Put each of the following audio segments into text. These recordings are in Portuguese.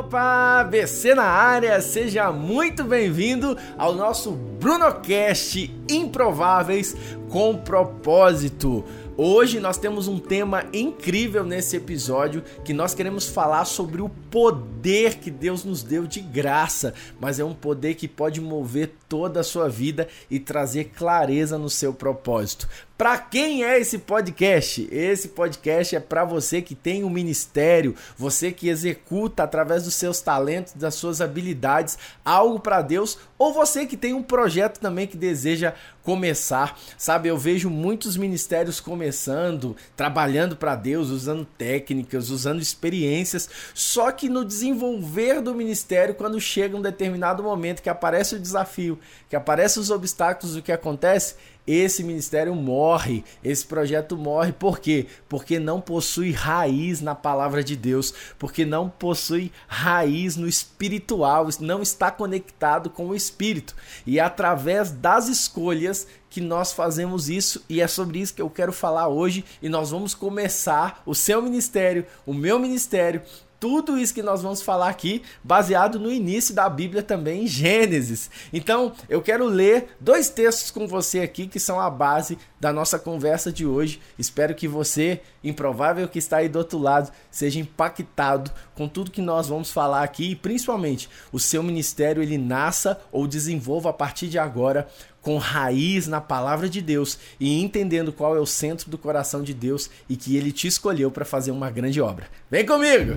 Opa, BC na área, seja muito bem-vindo ao nosso BrunoCast Improváveis com Propósito. Hoje nós temos um tema incrível nesse episódio que nós queremos falar sobre o poder que Deus nos deu de graça, mas é um poder que pode mover toda a sua vida e trazer clareza no seu propósito. Para quem é esse podcast? Esse podcast é para você que tem um ministério, você que executa através dos seus talentos, das suas habilidades algo para Deus, ou você que tem um projeto também que deseja começar. Sabe, eu vejo muitos ministérios começando, trabalhando para Deus, usando técnicas, usando experiências, só que no desenvolver do ministério, quando chega um determinado momento que aparece o desafio, que aparecem os obstáculos, o que acontece? Esse ministério morre, esse projeto morre. Por quê? Porque não possui raiz na palavra de Deus, porque não possui raiz no espiritual, não está conectado com o espírito. E é através das escolhas que nós fazemos isso e é sobre isso que eu quero falar hoje e nós vamos começar o seu ministério, o meu ministério tudo isso que nós vamos falar aqui, baseado no início da Bíblia também, em Gênesis. Então, eu quero ler dois textos com você aqui que são a base da nossa conversa de hoje. Espero que você, improvável que está aí do outro lado, seja impactado com tudo que nós vamos falar aqui e principalmente o seu ministério ele nasça ou desenvolva a partir de agora com raiz na palavra de Deus e entendendo qual é o centro do coração de Deus e que ele te escolheu para fazer uma grande obra. Vem comigo!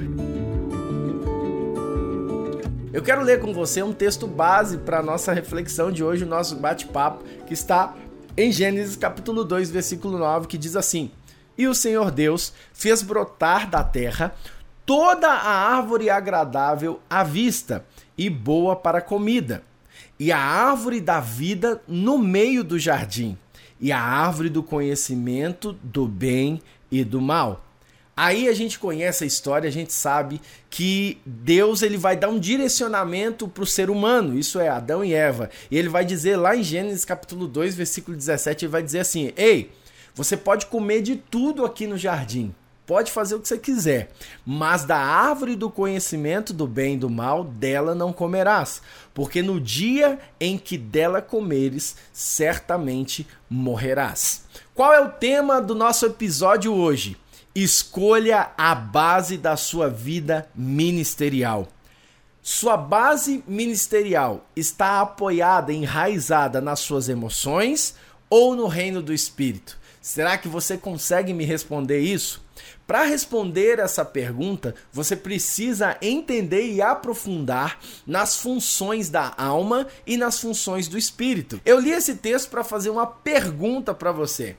Eu quero ler com você um texto base para a nossa reflexão de hoje, o nosso bate-papo, que está em Gênesis capítulo 2, versículo 9, que diz assim: E o Senhor Deus fez brotar da terra toda a árvore agradável à vista e boa para comida e a árvore da vida no meio do jardim, e a árvore do conhecimento do bem e do mal. Aí a gente conhece a história, a gente sabe que Deus ele vai dar um direcionamento para o ser humano, isso é Adão e Eva. E ele vai dizer lá em Gênesis capítulo 2, versículo 17, ele vai dizer assim: "Ei, você pode comer de tudo aqui no jardim, Pode fazer o que você quiser, mas da árvore do conhecimento do bem e do mal, dela não comerás, porque no dia em que dela comeres, certamente morrerás. Qual é o tema do nosso episódio hoje? Escolha a base da sua vida ministerial. Sua base ministerial está apoiada, enraizada nas suas emoções ou no reino do espírito? Será que você consegue me responder isso? Para responder essa pergunta, você precisa entender e aprofundar nas funções da alma e nas funções do espírito. Eu li esse texto para fazer uma pergunta para você.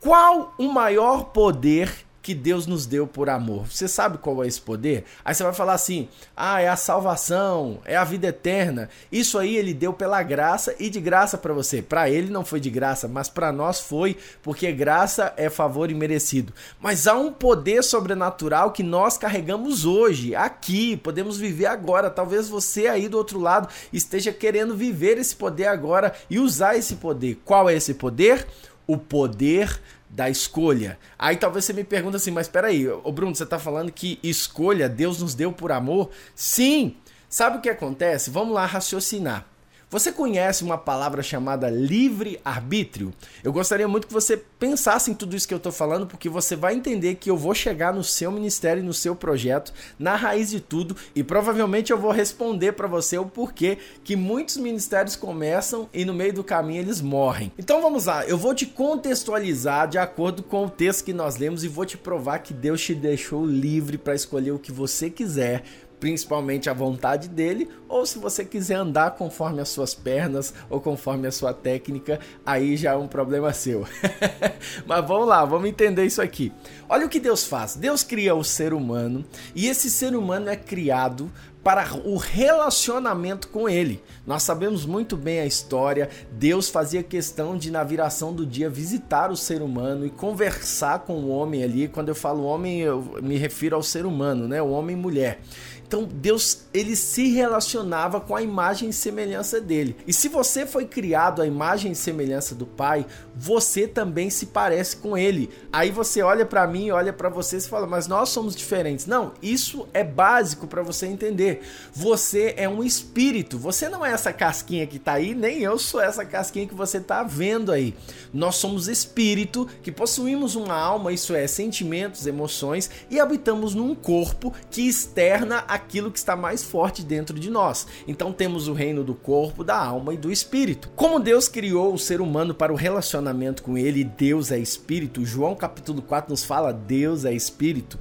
Qual o maior poder que Deus nos deu por amor. Você sabe qual é esse poder? Aí você vai falar assim: ah, é a salvação, é a vida eterna. Isso aí ele deu pela graça e de graça para você. Para ele não foi de graça, mas para nós foi, porque graça é favor imerecido. Mas há um poder sobrenatural que nós carregamos hoje, aqui, podemos viver agora. Talvez você aí do outro lado esteja querendo viver esse poder agora e usar esse poder. Qual é esse poder? O poder da escolha. Aí talvez você me pergunte assim, mas peraí, ô Bruno, você está falando que escolha Deus nos deu por amor? Sim! Sabe o que acontece? Vamos lá raciocinar. Você conhece uma palavra chamada livre-arbítrio? Eu gostaria muito que você pensasse em tudo isso que eu estou falando, porque você vai entender que eu vou chegar no seu ministério, no seu projeto, na raiz de tudo, e provavelmente eu vou responder para você o porquê que muitos ministérios começam e no meio do caminho eles morrem. Então vamos lá, eu vou te contextualizar de acordo com o texto que nós lemos e vou te provar que Deus te deixou livre para escolher o que você quiser principalmente a vontade dele, ou se você quiser andar conforme as suas pernas ou conforme a sua técnica, aí já é um problema seu. Mas vamos lá, vamos entender isso aqui. Olha o que Deus faz. Deus cria o ser humano e esse ser humano é criado para o relacionamento com ele. Nós sabemos muito bem a história. Deus fazia questão de, na viração do dia, visitar o ser humano e conversar com o homem ali. Quando eu falo homem, eu me refiro ao ser humano, né? O homem e mulher. Então Deus ele se relacionava com a imagem e semelhança dele. E se você foi criado à imagem e semelhança do Pai, você também se parece com ele. Aí você olha para mim, olha para você e fala: "Mas nós somos diferentes". Não, isso é básico para você entender você. É um espírito. Você não é essa casquinha que tá aí, nem eu sou essa casquinha que você tá vendo aí. Nós somos espírito que possuímos uma alma, isso é, sentimentos, emoções e habitamos num corpo que externa aquilo que está mais forte dentro de nós. Então temos o reino do corpo, da alma e do espírito. Como Deus criou o ser humano para o relacionamento com ele, Deus é espírito. João capítulo 4 nos fala Deus é espírito.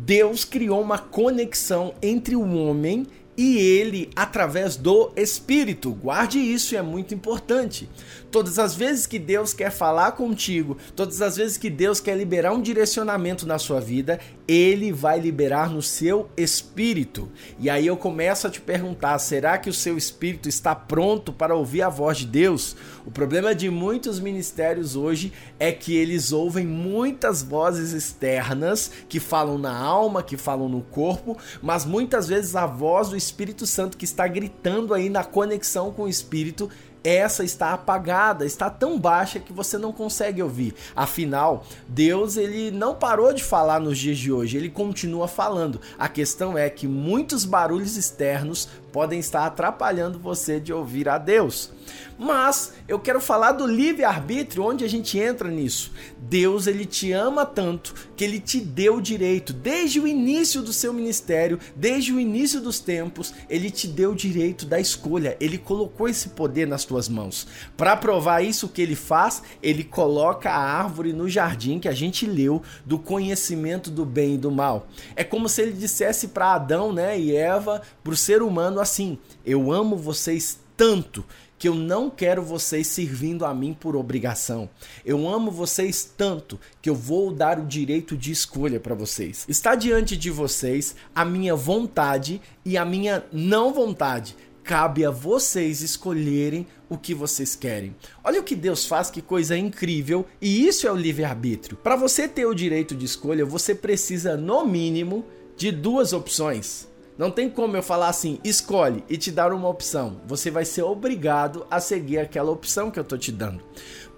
Deus criou uma conexão entre o homem e ele através do Espírito. Guarde isso, é muito importante. Todas as vezes que Deus quer falar contigo, todas as vezes que Deus quer liberar um direcionamento na sua vida, ele vai liberar no seu espírito. E aí eu começo a te perguntar: será que o seu espírito está pronto para ouvir a voz de Deus? O problema de muitos ministérios hoje é que eles ouvem muitas vozes externas que falam na alma, que falam no corpo, mas muitas vezes a voz do Espírito Santo que está gritando aí na conexão com o Espírito essa está apagada, está tão baixa que você não consegue ouvir. Afinal, Deus ele não parou de falar nos dias de hoje, ele continua falando. A questão é que muitos barulhos externos podem estar atrapalhando você de ouvir a Deus. Mas eu quero falar do livre-arbítrio, onde a gente entra nisso. Deus, ele te ama tanto que ele te deu o direito, desde o início do seu ministério, desde o início dos tempos, ele te deu o direito da escolha. Ele colocou esse poder nas tuas mãos. Para provar isso que ele faz, ele coloca a árvore no jardim que a gente leu do conhecimento do bem e do mal. É como se ele dissesse para Adão, né, e Eva, para o ser humano assim: "Eu amo vocês tanto que eu não quero vocês servindo a mim por obrigação. Eu amo vocês tanto que eu vou dar o direito de escolha para vocês. Está diante de vocês a minha vontade e a minha não vontade. Cabe a vocês escolherem o que vocês querem. Olha o que Deus faz, que coisa incrível, e isso é o livre-arbítrio. Para você ter o direito de escolha, você precisa, no mínimo, de duas opções. Não tem como eu falar assim, escolhe e te dar uma opção. Você vai ser obrigado a seguir aquela opção que eu tô te dando.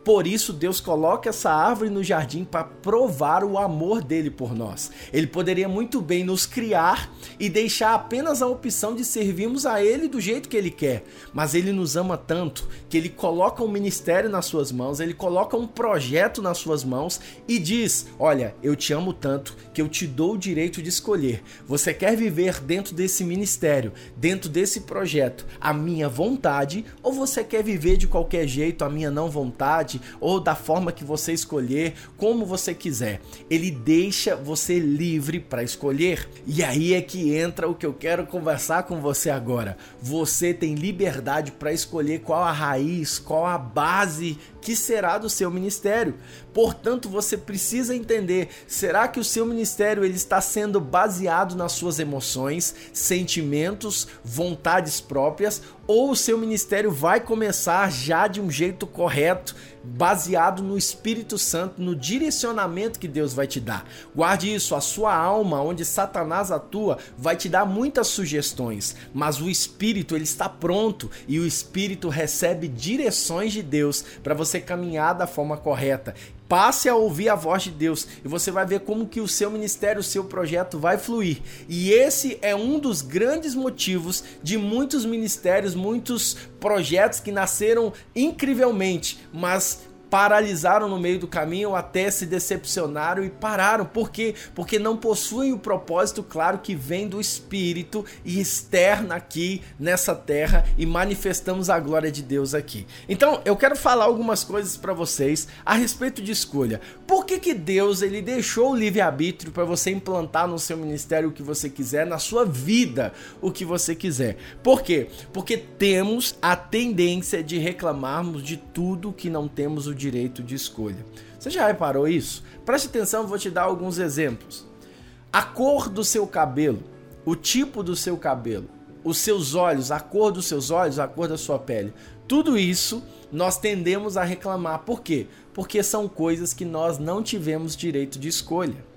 Por isso, Deus coloca essa árvore no jardim para provar o amor dele por nós. Ele poderia muito bem nos criar e deixar apenas a opção de servirmos a ele do jeito que ele quer. Mas ele nos ama tanto que ele coloca um ministério nas suas mãos, ele coloca um projeto nas suas mãos e diz: Olha, eu te amo tanto que eu te dou o direito de escolher. Você quer viver dentro desse ministério, dentro desse projeto, a minha vontade, ou você quer viver de qualquer jeito, a minha não vontade? Ou da forma que você escolher, como você quiser. Ele deixa você livre para escolher. E aí é que entra o que eu quero conversar com você agora. Você tem liberdade para escolher qual a raiz, qual a base que será do seu ministério. Portanto, você precisa entender, será que o seu ministério ele está sendo baseado nas suas emoções, sentimentos, vontades próprias ou o seu ministério vai começar já de um jeito correto, baseado no Espírito Santo, no direcionamento que Deus vai te dar. Guarde isso, a sua alma, onde Satanás atua, vai te dar muitas sugestões, mas o Espírito ele está pronto e o Espírito recebe direções de Deus para você caminhar da forma correta. Passe a ouvir a voz de Deus e você vai ver como que o seu ministério, o seu projeto vai fluir. E esse é um dos grandes motivos de muitos ministérios, muitos projetos que nasceram incrivelmente, mas paralisaram no meio do caminho até se decepcionaram e pararam. Por quê? Porque não possuem o propósito claro que vem do Espírito e externa aqui nessa terra e manifestamos a glória de Deus aqui. Então, eu quero falar algumas coisas para vocês a respeito de escolha. Por que, que Deus ele deixou o livre-arbítrio para você implantar no seu ministério o que você quiser, na sua vida o que você quiser? Por quê? Porque temos a tendência de reclamarmos de tudo que não temos o direito de escolha. Você já reparou isso? Preste atenção, vou te dar alguns exemplos. A cor do seu cabelo, o tipo do seu cabelo, os seus olhos, a cor dos seus olhos, a cor da sua pele. Tudo isso nós tendemos a reclamar. Por quê? Porque são coisas que nós não tivemos direito de escolha.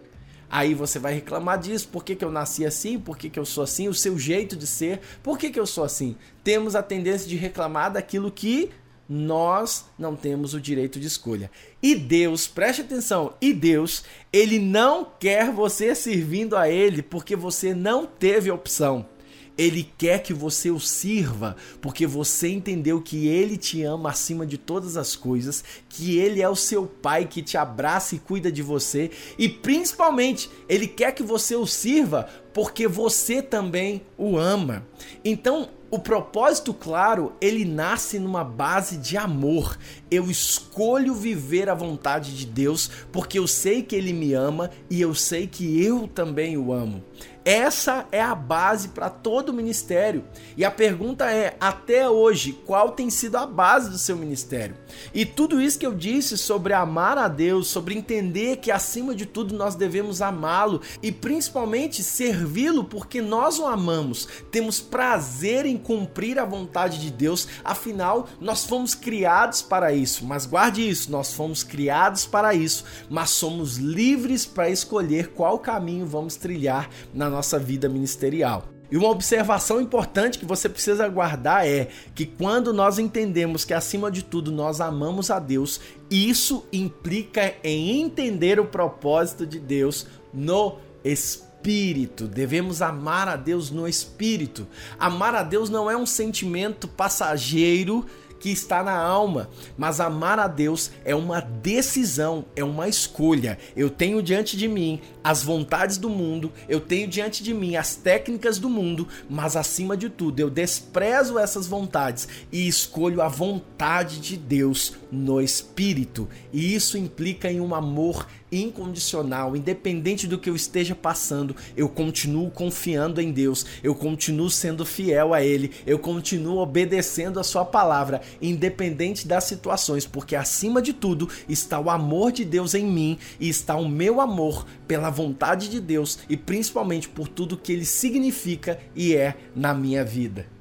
Aí você vai reclamar disso, por que, que eu nasci assim, por que, que eu sou assim, o seu jeito de ser, por que, que eu sou assim. Temos a tendência de reclamar daquilo que nós não temos o direito de escolha. E Deus, preste atenção, e Deus, ele não quer você servindo a ele porque você não teve opção. Ele quer que você o sirva, porque você entendeu que ele te ama acima de todas as coisas, que ele é o seu pai que te abraça e cuida de você, e principalmente, ele quer que você o sirva porque você também o ama. Então, o propósito claro, ele nasce numa base de amor. Eu escolho viver a vontade de Deus porque eu sei que ele me ama e eu sei que eu também o amo. Essa é a base para todo o ministério. E a pergunta é: até hoje, qual tem sido a base do seu ministério? E tudo isso que eu disse sobre amar a Deus, sobre entender que acima de tudo nós devemos amá-lo e principalmente servi-lo porque nós o amamos, temos prazer em cumprir a vontade de Deus, afinal, nós fomos criados para isso. Mas guarde isso: nós fomos criados para isso, mas somos livres para escolher qual caminho vamos trilhar na nossa vida ministerial. E uma observação importante que você precisa guardar é que quando nós entendemos que acima de tudo nós amamos a Deus, isso implica em entender o propósito de Deus no espírito. Devemos amar a Deus no espírito. Amar a Deus não é um sentimento passageiro que está na alma. Mas amar a Deus é uma decisão, é uma escolha. Eu tenho diante de mim as vontades do mundo, eu tenho diante de mim as técnicas do mundo, mas acima de tudo eu desprezo essas vontades e escolho a vontade de Deus no espírito. E isso implica em um amor incondicional, independente do que eu esteja passando, eu continuo confiando em Deus, eu continuo sendo fiel a Ele, eu continuo obedecendo a Sua palavra, independente das situações, porque acima de tudo está o amor de Deus em mim e está o meu amor pela vontade de Deus e principalmente por tudo que Ele significa e é na minha vida.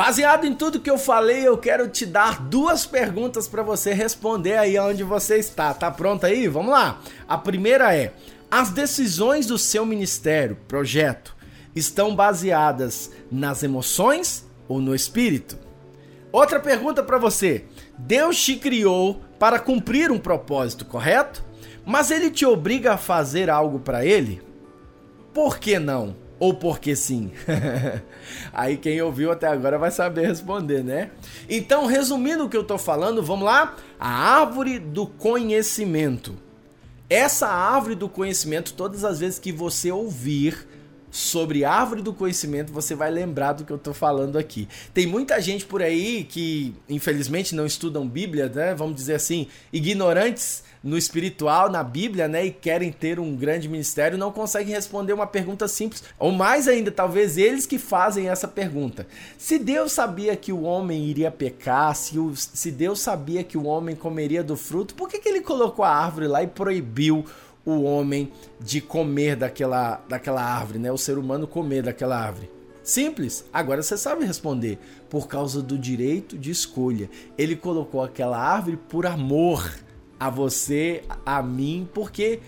Baseado em tudo que eu falei, eu quero te dar duas perguntas para você responder aí onde você está. Tá pronto aí? Vamos lá. A primeira é: as decisões do seu ministério, projeto, estão baseadas nas emoções ou no espírito? Outra pergunta para você: Deus te criou para cumprir um propósito, correto? Mas ele te obriga a fazer algo para ele? Por que não? Ou porque sim? Aí quem ouviu até agora vai saber responder, né? Então, resumindo o que eu tô falando, vamos lá? A árvore do conhecimento. Essa árvore do conhecimento, todas as vezes que você ouvir sobre árvore do conhecimento, você vai lembrar do que eu tô falando aqui. Tem muita gente por aí que, infelizmente, não estudam Bíblia, né? Vamos dizer assim, ignorantes no espiritual, na Bíblia, né, e querem ter um grande ministério, não conseguem responder uma pergunta simples. Ou mais ainda, talvez eles que fazem essa pergunta. Se Deus sabia que o homem iria pecar, se, o, se Deus sabia que o homem comeria do fruto, por que, que ele colocou a árvore lá e proibiu o homem de comer daquela, daquela árvore, né? O ser humano comer daquela árvore. Simples. Agora você sabe responder. Por causa do direito de escolha. Ele colocou aquela árvore por amor a você, a mim, porque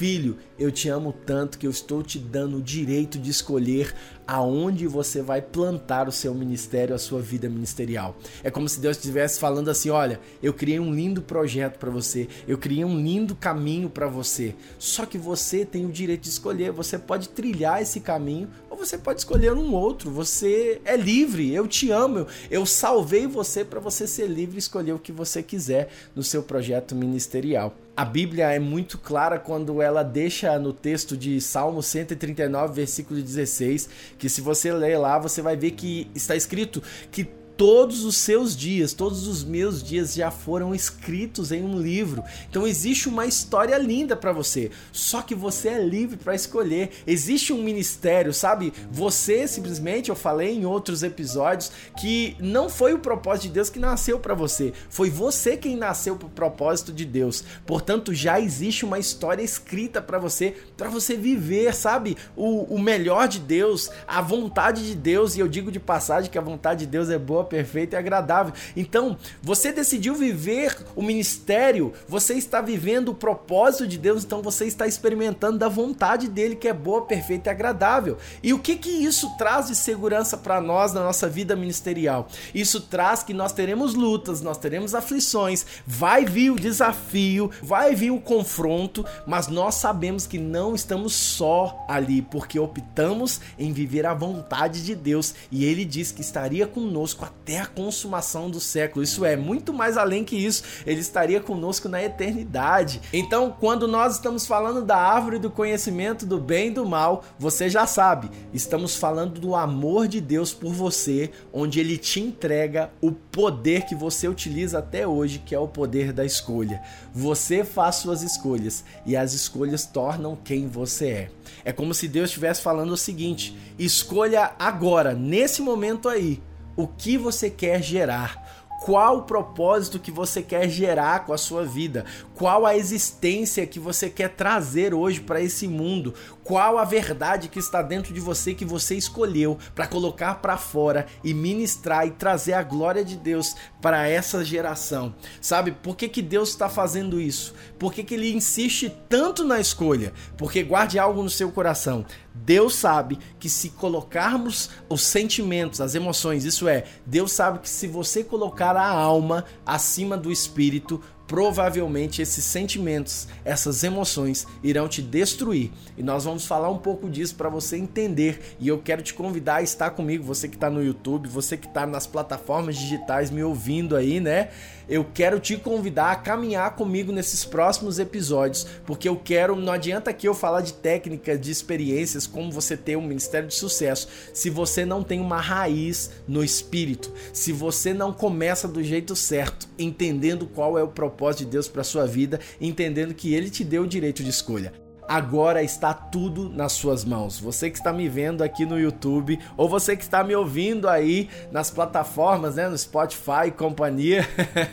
filho, eu te amo tanto que eu estou te dando o direito de escolher aonde você vai plantar o seu ministério, a sua vida ministerial. É como se Deus estivesse falando assim: olha, eu criei um lindo projeto para você, eu criei um lindo caminho para você. Só que você tem o direito de escolher. Você pode trilhar esse caminho você pode escolher um outro. Você é livre. Eu te amo. Eu salvei você para você ser livre e escolher o que você quiser no seu projeto ministerial. A Bíblia é muito clara quando ela deixa no texto de Salmo 139, versículo 16, que se você ler lá, você vai ver que está escrito que todos os seus dias, todos os meus dias já foram escritos em um livro. Então existe uma história linda para você. Só que você é livre para escolher. Existe um ministério, sabe? Você simplesmente, eu falei em outros episódios que não foi o propósito de Deus que nasceu para você. Foi você quem nasceu para o propósito de Deus. Portanto, já existe uma história escrita para você, para você viver, sabe? O, o melhor de Deus, a vontade de Deus. E eu digo de passagem que a vontade de Deus é boa perfeita e agradável. Então, você decidiu viver o ministério, você está vivendo o propósito de Deus, então você está experimentando da vontade dele que é boa, perfeita e agradável. E o que que isso traz de segurança para nós na nossa vida ministerial? Isso traz que nós teremos lutas, nós teremos aflições, vai vir o desafio, vai vir o confronto, mas nós sabemos que não estamos só ali, porque optamos em viver a vontade de Deus e ele diz que estaria conosco até a consumação do século. Isso é muito mais além que isso, ele estaria conosco na eternidade. Então, quando nós estamos falando da árvore do conhecimento do bem e do mal, você já sabe, estamos falando do amor de Deus por você, onde ele te entrega o poder que você utiliza até hoje, que é o poder da escolha. Você faz suas escolhas e as escolhas tornam quem você é. É como se Deus estivesse falando o seguinte: escolha agora, nesse momento aí, o que você quer gerar qual o propósito que você quer gerar com a sua vida, qual a existência que você quer trazer hoje para esse mundo, qual a verdade que está dentro de você que você escolheu para colocar para fora e ministrar e trazer a glória de Deus para essa geração. Sabe por que, que Deus está fazendo isso? Por que, que ele insiste tanto na escolha? Porque guarde algo no seu coração. Deus sabe que se colocarmos os sentimentos, as emoções, isso é, Deus sabe que se você colocar a alma acima do espírito, provavelmente esses sentimentos, essas emoções irão te destruir. E nós vamos falar um pouco disso para você entender. E eu quero te convidar a estar comigo, você que está no YouTube, você que está nas plataformas digitais me ouvindo aí, né? Eu quero te convidar a caminhar comigo nesses próximos episódios, porque eu quero, não adianta aqui eu falar de técnicas, de experiências, como você ter um ministério de sucesso, se você não tem uma raiz no espírito, se você não começa do jeito certo, entendendo qual é o propósito propósito de Deus para sua vida, entendendo que ele te deu o direito de escolha agora está tudo nas suas mãos. Você que está me vendo aqui no YouTube ou você que está me ouvindo aí nas plataformas, né, no Spotify e companhia,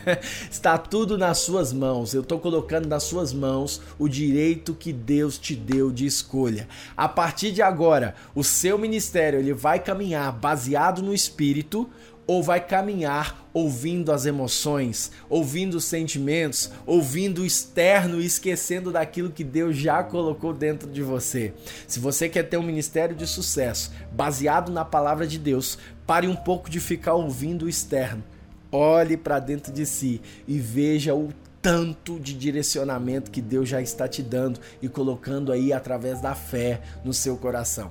está tudo nas suas mãos. Eu estou colocando nas suas mãos o direito que Deus te deu de escolha. A partir de agora, o seu ministério ele vai caminhar baseado no Espírito ou vai caminhar ouvindo as emoções, ouvindo os sentimentos, ouvindo o externo e esquecendo daquilo que Deus já colocou dentro de você. Se você quer ter um ministério de sucesso baseado na palavra de Deus, pare um pouco de ficar ouvindo o externo. Olhe para dentro de si e veja o tanto de direcionamento que Deus já está te dando e colocando aí através da fé no seu coração.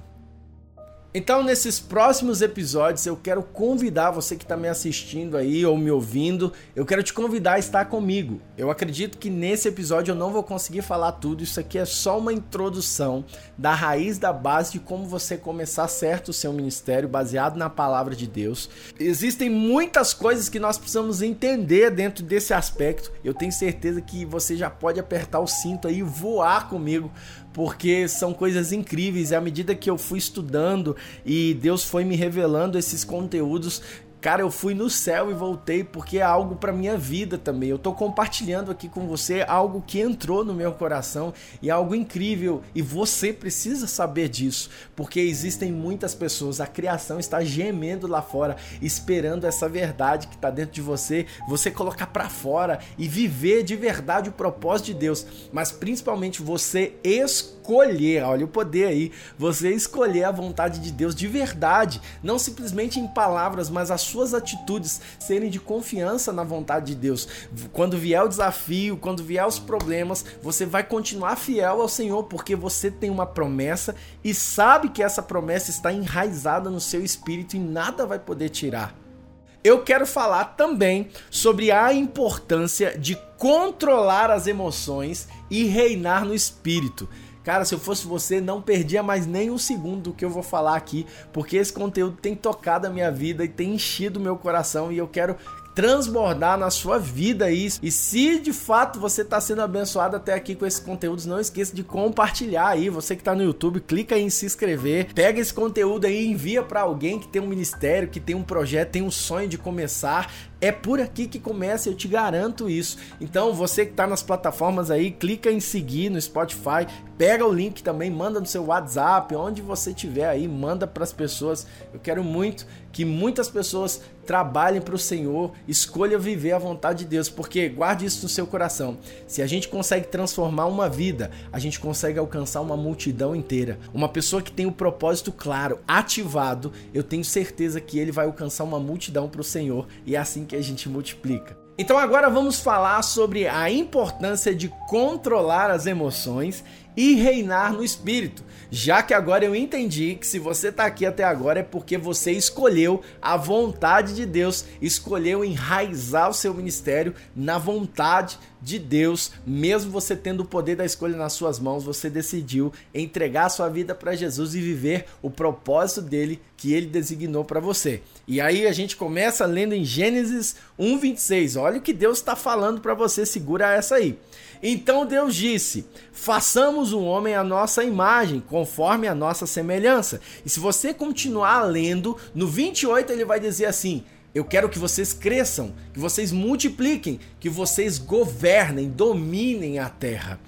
Então, nesses próximos episódios, eu quero convidar você que está me assistindo aí ou me ouvindo, eu quero te convidar a estar comigo. Eu acredito que nesse episódio eu não vou conseguir falar tudo, isso aqui é só uma introdução da raiz da base de como você começar certo o seu ministério baseado na palavra de Deus. Existem muitas coisas que nós precisamos entender dentro desse aspecto. Eu tenho certeza que você já pode apertar o cinto aí e voar comigo porque são coisas incríveis. E à medida que eu fui estudando e Deus foi me revelando esses conteúdos, Cara, eu fui no céu e voltei porque é algo para minha vida também. Eu tô compartilhando aqui com você algo que entrou no meu coração e é algo incrível e você precisa saber disso, porque existem muitas pessoas, a criação está gemendo lá fora, esperando essa verdade que está dentro de você, você colocar para fora e viver de verdade o propósito de Deus, mas principalmente você escolher, olha o poder aí, você escolher a vontade de Deus de verdade, não simplesmente em palavras, mas a suas atitudes serem de confiança na vontade de Deus. Quando vier o desafio, quando vier os problemas, você vai continuar fiel ao Senhor porque você tem uma promessa e sabe que essa promessa está enraizada no seu espírito e nada vai poder tirar. Eu quero falar também sobre a importância de controlar as emoções e reinar no espírito. Cara, se eu fosse você, não perdia mais nem um segundo do que eu vou falar aqui, porque esse conteúdo tem tocado a minha vida e tem enchido o meu coração e eu quero transbordar na sua vida isso. E se de fato você está sendo abençoado até aqui com esses conteúdos, não esqueça de compartilhar aí. Você que está no YouTube, clica aí em se inscrever, pega esse conteúdo aí e envia para alguém que tem um ministério, que tem um projeto, tem um sonho de começar. É por aqui que começa, eu te garanto isso. Então, você que está nas plataformas aí, clica em seguir no Spotify, pega o link também, manda no seu WhatsApp, onde você tiver aí, manda para as pessoas. Eu quero muito que muitas pessoas trabalhem para o Senhor, escolha viver a vontade de Deus, porque guarde isso no seu coração. Se a gente consegue transformar uma vida, a gente consegue alcançar uma multidão inteira. Uma pessoa que tem o propósito claro, ativado, eu tenho certeza que ele vai alcançar uma multidão para o Senhor e é assim que a gente multiplica. Então agora vamos falar sobre a importância de controlar as emoções e reinar no espírito. Já que agora eu entendi que se você está aqui até agora é porque você escolheu a vontade de Deus, escolheu enraizar o seu ministério na vontade de Deus, mesmo você tendo o poder da escolha nas suas mãos, você decidiu entregar a sua vida para Jesus e viver o propósito dele que ele designou para você. E aí a gente começa lendo em Gênesis 1:26. Olha o que Deus está falando para você, segura essa aí. Então Deus disse: façamos um homem à nossa imagem, conforme a nossa semelhança. E se você continuar lendo, no 28 ele vai dizer assim: eu quero que vocês cresçam, que vocês multipliquem, que vocês governem, dominem a terra.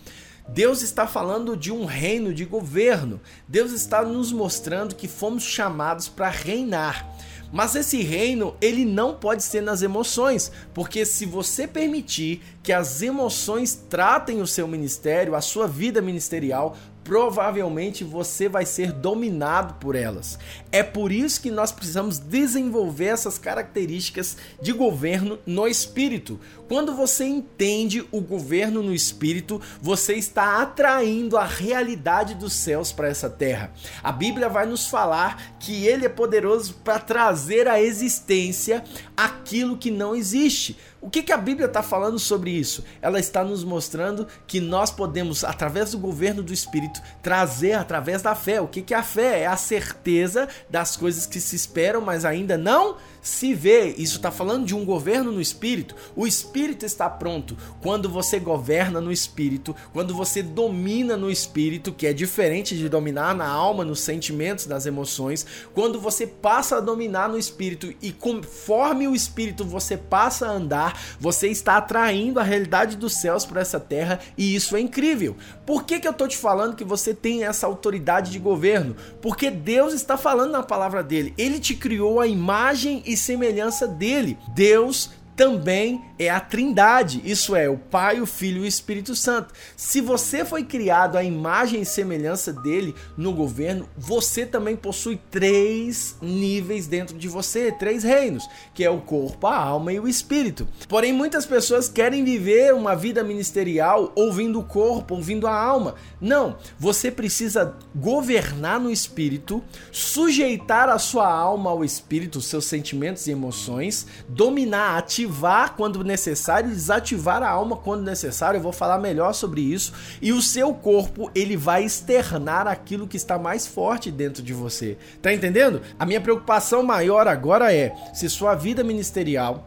Deus está falando de um reino de governo. Deus está nos mostrando que fomos chamados para reinar. Mas esse reino, ele não pode ser nas emoções, porque se você permitir que as emoções tratem o seu ministério, a sua vida ministerial, provavelmente você vai ser dominado por elas. É por isso que nós precisamos desenvolver essas características de governo no espírito. Quando você entende o governo no espírito, você está atraindo a realidade dos céus para essa terra. A Bíblia vai nos falar que ele é poderoso para trazer à existência aquilo que não existe. O que, que a Bíblia está falando sobre isso? Ela está nos mostrando que nós podemos, através do governo do Espírito, trazer através da fé. O que, que é a fé? É a certeza das coisas que se esperam, mas ainda não se vê. Isso está falando de um governo no espírito. O espírito está pronto quando você governa no espírito, quando você domina no espírito, que é diferente de dominar na alma, nos sentimentos, nas emoções. Quando você passa a dominar no espírito e conforme o espírito você passa a andar, você está atraindo a realidade dos céus para essa terra e isso é incrível. Por que, que eu estou te falando que você tem essa autoridade de governo? Porque Deus está falando na palavra dele. Ele te criou a imagem e semelhança dele. Deus também é a Trindade, isso é, o Pai, o Filho e o Espírito Santo. Se você foi criado à imagem e semelhança dele no governo, você também possui três níveis dentro de você, três reinos, que é o corpo, a alma e o espírito. Porém, muitas pessoas querem viver uma vida ministerial ouvindo o corpo, ouvindo a alma. Não, você precisa governar no espírito, sujeitar a sua alma ao espírito, seus sentimentos e emoções, dominar, ativar quando necessário, desativar a alma quando necessário. Eu vou falar melhor sobre isso. E o seu corpo, ele vai externar aquilo que está mais forte dentro de você. Tá entendendo? A minha preocupação maior agora é se sua vida ministerial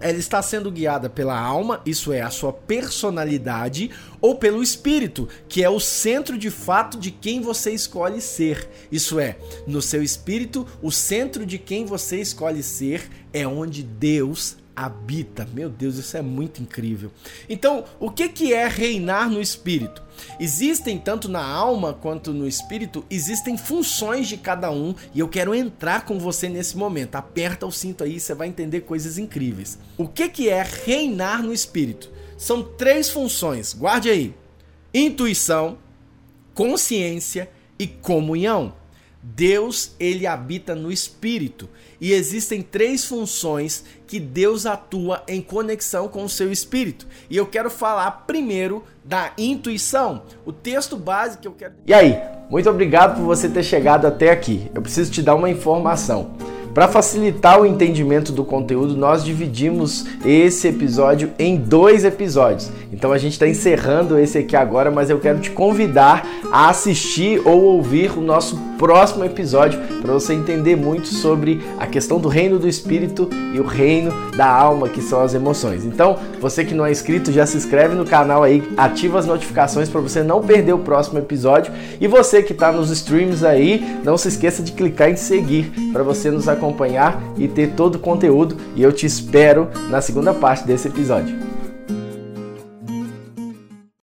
ela está sendo guiada pela alma, isso é, a sua personalidade, ou pelo espírito, que é o centro de fato de quem você escolhe ser. Isso é, no seu espírito, o centro de quem você escolhe ser é onde Deus habita. Meu Deus, isso é muito incrível. Então, o que, que é reinar no espírito? Existem, tanto na alma quanto no espírito, existem funções de cada um e eu quero entrar com você nesse momento. Aperta o cinto aí, você vai entender coisas incríveis. O que, que é reinar no espírito? São três funções, guarde aí: intuição, consciência e comunhão. Deus, ele habita no espírito e existem três funções que Deus atua em conexão com o seu espírito. E eu quero falar primeiro da intuição, o texto básico que eu quero. E aí, muito obrigado por você ter chegado até aqui. Eu preciso te dar uma informação. Para facilitar o entendimento do conteúdo, nós dividimos esse episódio em dois episódios. Então a gente está encerrando esse aqui agora, mas eu quero te convidar a assistir ou ouvir o nosso próximo episódio para você entender muito sobre a questão do reino do espírito e o reino da alma, que são as emoções. Então, você que não é inscrito, já se inscreve no canal aí, ativa as notificações para você não perder o próximo episódio. E você que está nos streams aí, não se esqueça de clicar em seguir para você nos acompanhar e ter todo o conteúdo. E eu te espero na segunda parte desse episódio.